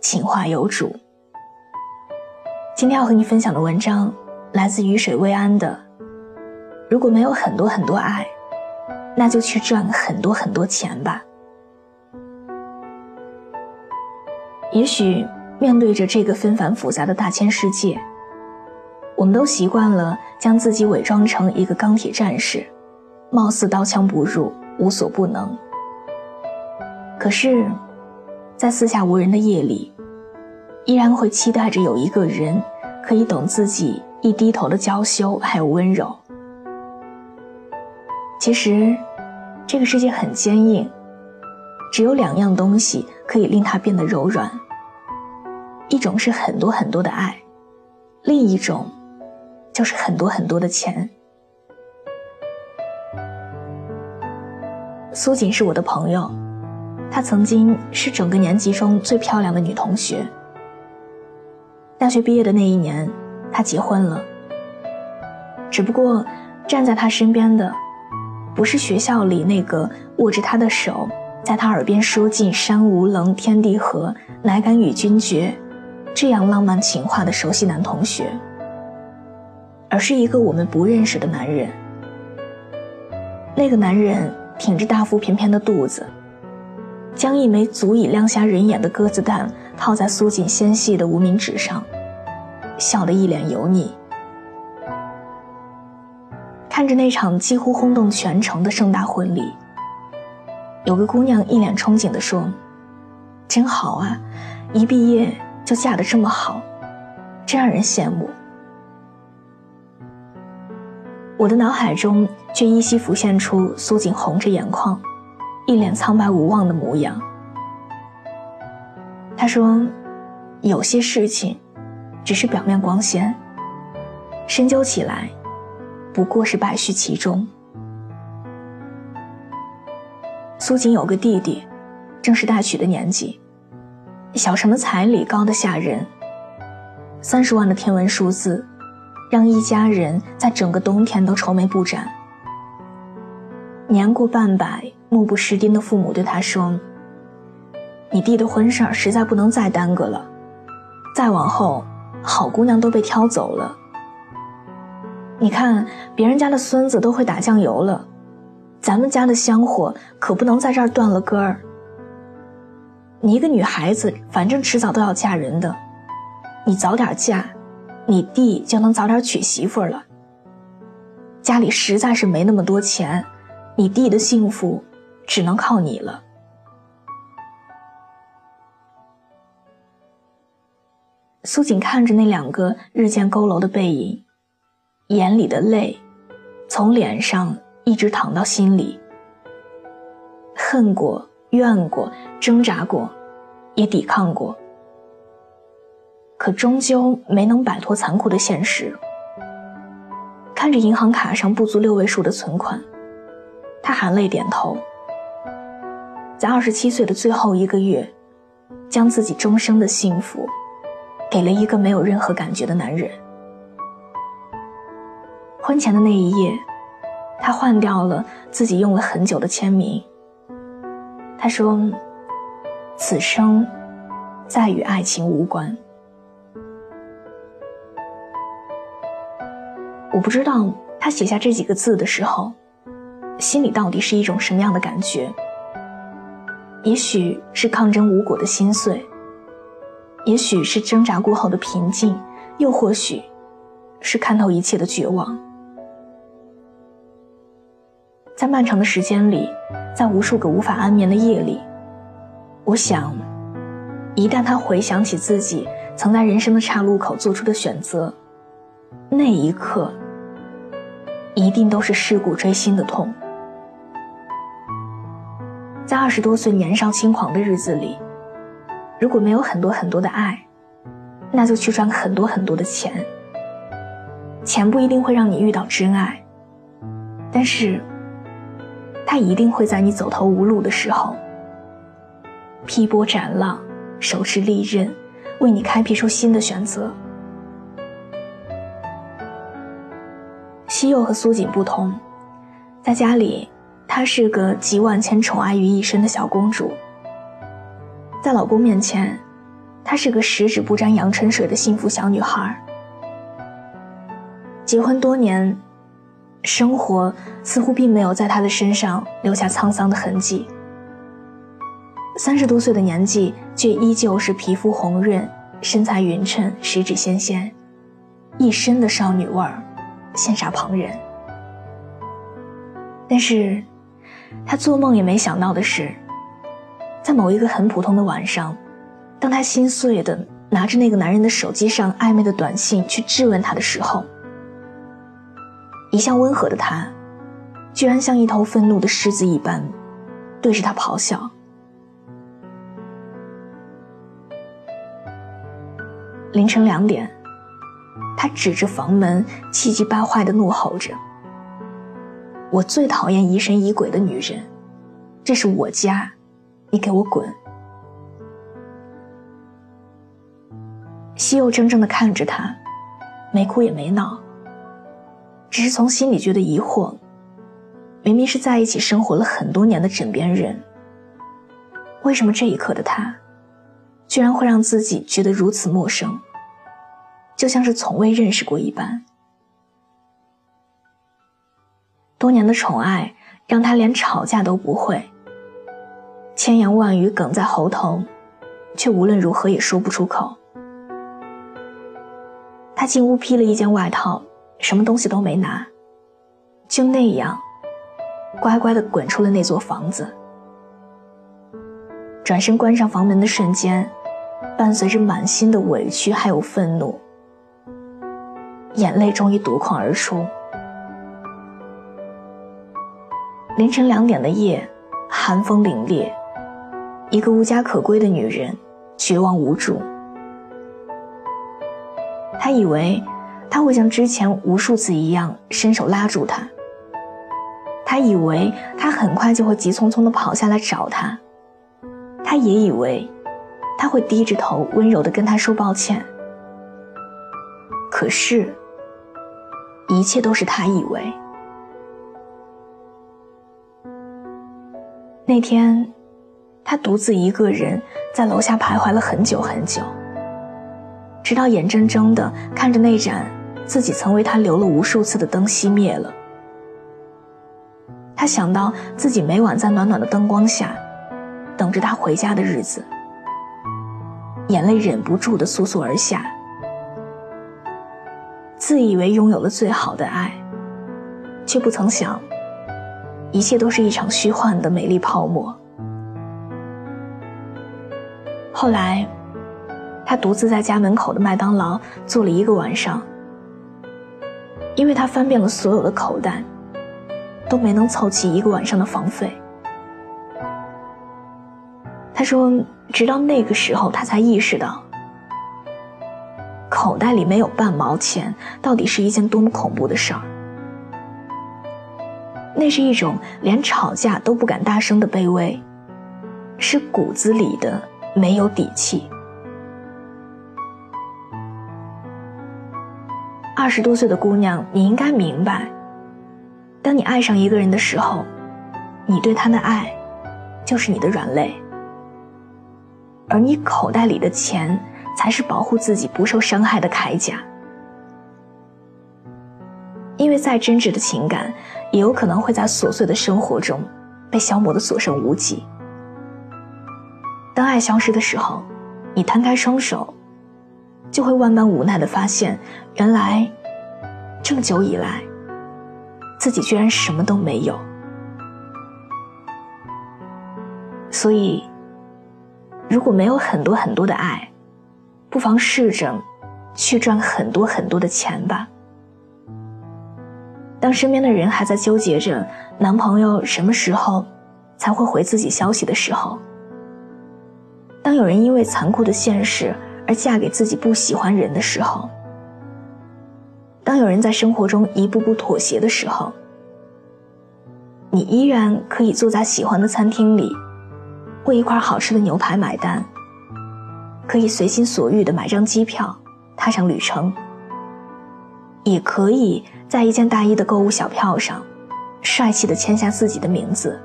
情话有主。今天要和你分享的文章来自于水未安的。如果没有很多很多爱，那就去赚很多很多钱吧。也许面对着这个纷繁复杂的大千世界，我们都习惯了将自己伪装成一个钢铁战士，貌似刀枪不入，无所不能。可是，在四下无人的夜里。依然会期待着有一个人，可以懂自己一低头的娇羞还有温柔。其实，这个世界很坚硬，只有两样东西可以令它变得柔软。一种是很多很多的爱，另一种，就是很多很多的钱。苏锦是我的朋友，她曾经是整个年级中最漂亮的女同学。大学毕业的那一年，他结婚了。只不过，站在他身边的，不是学校里那个握着他的手，在他耳边说尽“山无棱，天地合，乃敢与君绝”这样浪漫情话的熟悉男同学，而是一个我们不认识的男人。那个男人挺着大腹便便的肚子，将一枚足以亮瞎人眼的鸽子蛋。套在苏锦纤细的无名指上，笑得一脸油腻。看着那场几乎轰动全城的盛大婚礼，有个姑娘一脸憧憬地说：“真好啊，一毕业就嫁得这么好，真让人羡慕。”我的脑海中却依稀浮现出苏锦红着眼眶，一脸苍白无望的模样。他说：“有些事情，只是表面光鲜，深究起来，不过是败絮其中。”苏锦有个弟弟，正是大娶的年纪，小城的彩礼高的吓人，三十万的天文数字，让一家人在整个冬天都愁眉不展。年过半百、目不识丁的父母对他说。你弟的婚事儿实在不能再耽搁了，再往后，好姑娘都被挑走了。你看别人家的孙子都会打酱油了，咱们家的香火可不能在这儿断了根儿。你一个女孩子，反正迟早都要嫁人的，你早点嫁，你弟就能早点娶媳妇了。家里实在是没那么多钱，你弟的幸福只能靠你了。苏锦看着那两个日渐佝偻的背影，眼里的泪从脸上一直淌到心里。恨过、怨过、挣扎过，也抵抗过，可终究没能摆脱残酷的现实。看着银行卡上不足六位数的存款，他含泪点头，在二十七岁的最后一个月，将自己终生的幸福。给了一个没有任何感觉的男人。婚前的那一夜，他换掉了自己用了很久的签名。他说：“此生再与爱情无关。”我不知道他写下这几个字的时候，心里到底是一种什么样的感觉。也许是抗争无果的心碎。也许是挣扎过后的平静，又或许，是看透一切的绝望。在漫长的时间里，在无数个无法安眠的夜里，我想，一旦他回想起自己曾在人生的岔路口做出的选择，那一刻，一定都是尸骨锥心的痛。在二十多岁年少轻狂的日子里。如果没有很多很多的爱，那就去赚很多很多的钱。钱不一定会让你遇到真爱，但是，它一定会在你走投无路的时候，劈波斩浪，手持利刃，为你开辟出新的选择。西柚和苏锦不同，在家里，她是个集万千宠爱于一身的小公主；在老公面前，她是个十指不沾阳春水的幸福小女孩。结婚多年，生活似乎并没有在她的身上留下沧桑的痕迹。三十多岁的年纪，却依旧是皮肤红润、身材匀称、十指纤纤，一身的少女味儿，羡煞旁人。但是，她做梦也没想到的是，在某一个很普通的晚上，当她心碎的拿着那个男人的手机上暧昧的短信去质问他的时候。一向温和的他，居然像一头愤怒的狮子一般，对着他咆哮。凌晨两点，他指着房门，气急败坏的怒吼着：“我最讨厌疑神疑鬼的女人，这是我家，你给我滚！”西柚怔怔的看着他，没哭也没闹。只是从心里觉得疑惑，明明是在一起生活了很多年的枕边人，为什么这一刻的他，居然会让自己觉得如此陌生，就像是从未认识过一般。多年的宠爱让他连吵架都不会，千言万语哽在喉头，却无论如何也说不出口。他进屋披了一件外套。什么东西都没拿，就那样，乖乖的滚出了那座房子。转身关上房门的瞬间，伴随着满心的委屈还有愤怒，眼泪终于夺眶而出。凌晨两点的夜，寒风凛冽，一个无家可归的女人，绝望无助。她以为。他会像之前无数次一样伸手拉住他。他以为他很快就会急匆匆地跑下来找他，他也以为他会低着头温柔地跟他说抱歉。可是，一切都是他以为。那天，他独自一个人在楼下徘徊了很久很久，直到眼睁睁地看着那盏。自己曾为他留了无数次的灯熄灭了，他想到自己每晚在暖暖的灯光下，等着他回家的日子，眼泪忍不住的簌簌而下。自以为拥有了最好的爱，却不曾想，一切都是一场虚幻的美丽泡沫。后来，他独自在家门口的麦当劳坐了一个晚上。因为他翻遍了所有的口袋，都没能凑齐一个晚上的房费。他说，直到那个时候，他才意识到，口袋里没有半毛钱，到底是一件多么恐怖的事儿。那是一种连吵架都不敢大声的卑微，是骨子里的没有底气。二十多岁的姑娘，你应该明白，当你爱上一个人的时候，你对他的爱，就是你的软肋，而你口袋里的钱，才是保护自己不受伤害的铠甲。因为再真挚的情感，也有可能会在琐碎的生活中，被消磨的所剩无几。当爱消失的时候，你摊开双手。就会万般无奈的发现，原来这么久以来，自己居然什么都没有。所以，如果没有很多很多的爱，不妨试着去赚很多很多的钱吧。当身边的人还在纠结着男朋友什么时候才会回自己消息的时候，当有人因为残酷的现实，而嫁给自己不喜欢人的时候，当有人在生活中一步步妥协的时候，你依然可以坐在喜欢的餐厅里，为一块好吃的牛排买单，可以随心所欲的买张机票，踏上旅程，也可以在一件大衣的购物小票上，帅气的签下自己的名字。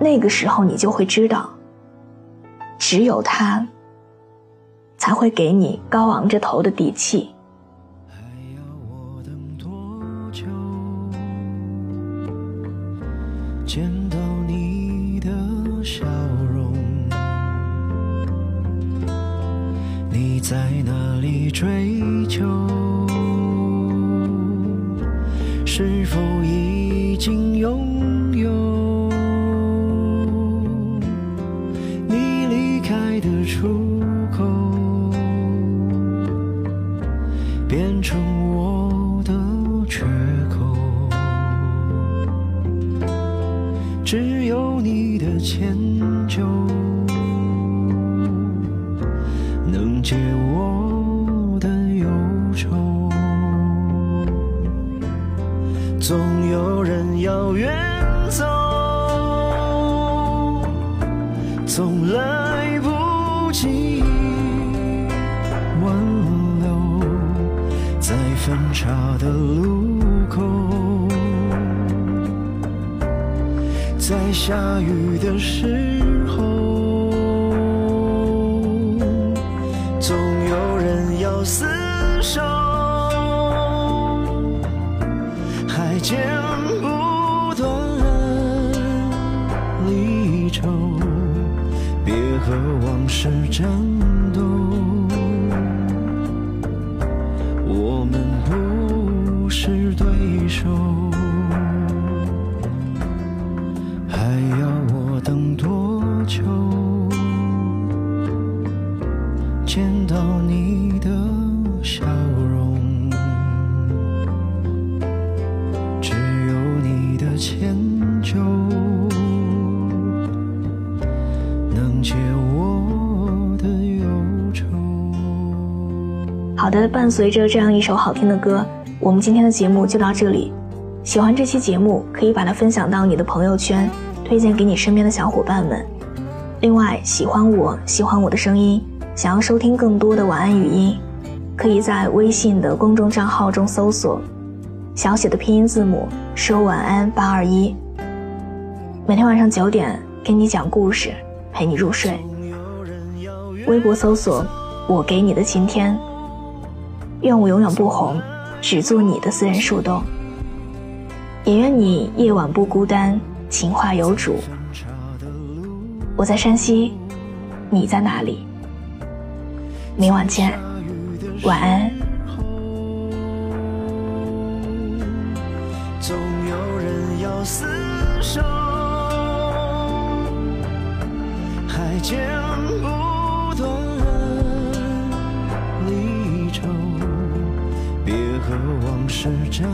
那个时候，你就会知道，只有他，才会给你高昂着头的底气。还要我等多久？见到你的笑容，你在哪里追求？是否已经拥有？你离开的出口，变成我的缺口。只有你的迁就，能解我总有人要远走，总来不及挽留，在分岔的路口。在下雨的时随着这样一首好听的歌，我们今天的节目就到这里。喜欢这期节目，可以把它分享到你的朋友圈，推荐给你身边的小伙伴们。另外，喜欢我喜欢我的声音，想要收听更多的晚安语音，可以在微信的公众账号中搜索小写的拼音字母说晚安八二一。每天晚上九点给你讲故事，陪你入睡。微博搜索我给你的晴天。愿我永远不红，只做你的私人树洞。也愿你夜晚不孤单，情话有主。我在山西，你在哪里？明晚见，晚安。总有人要厮守，还见不别和往事战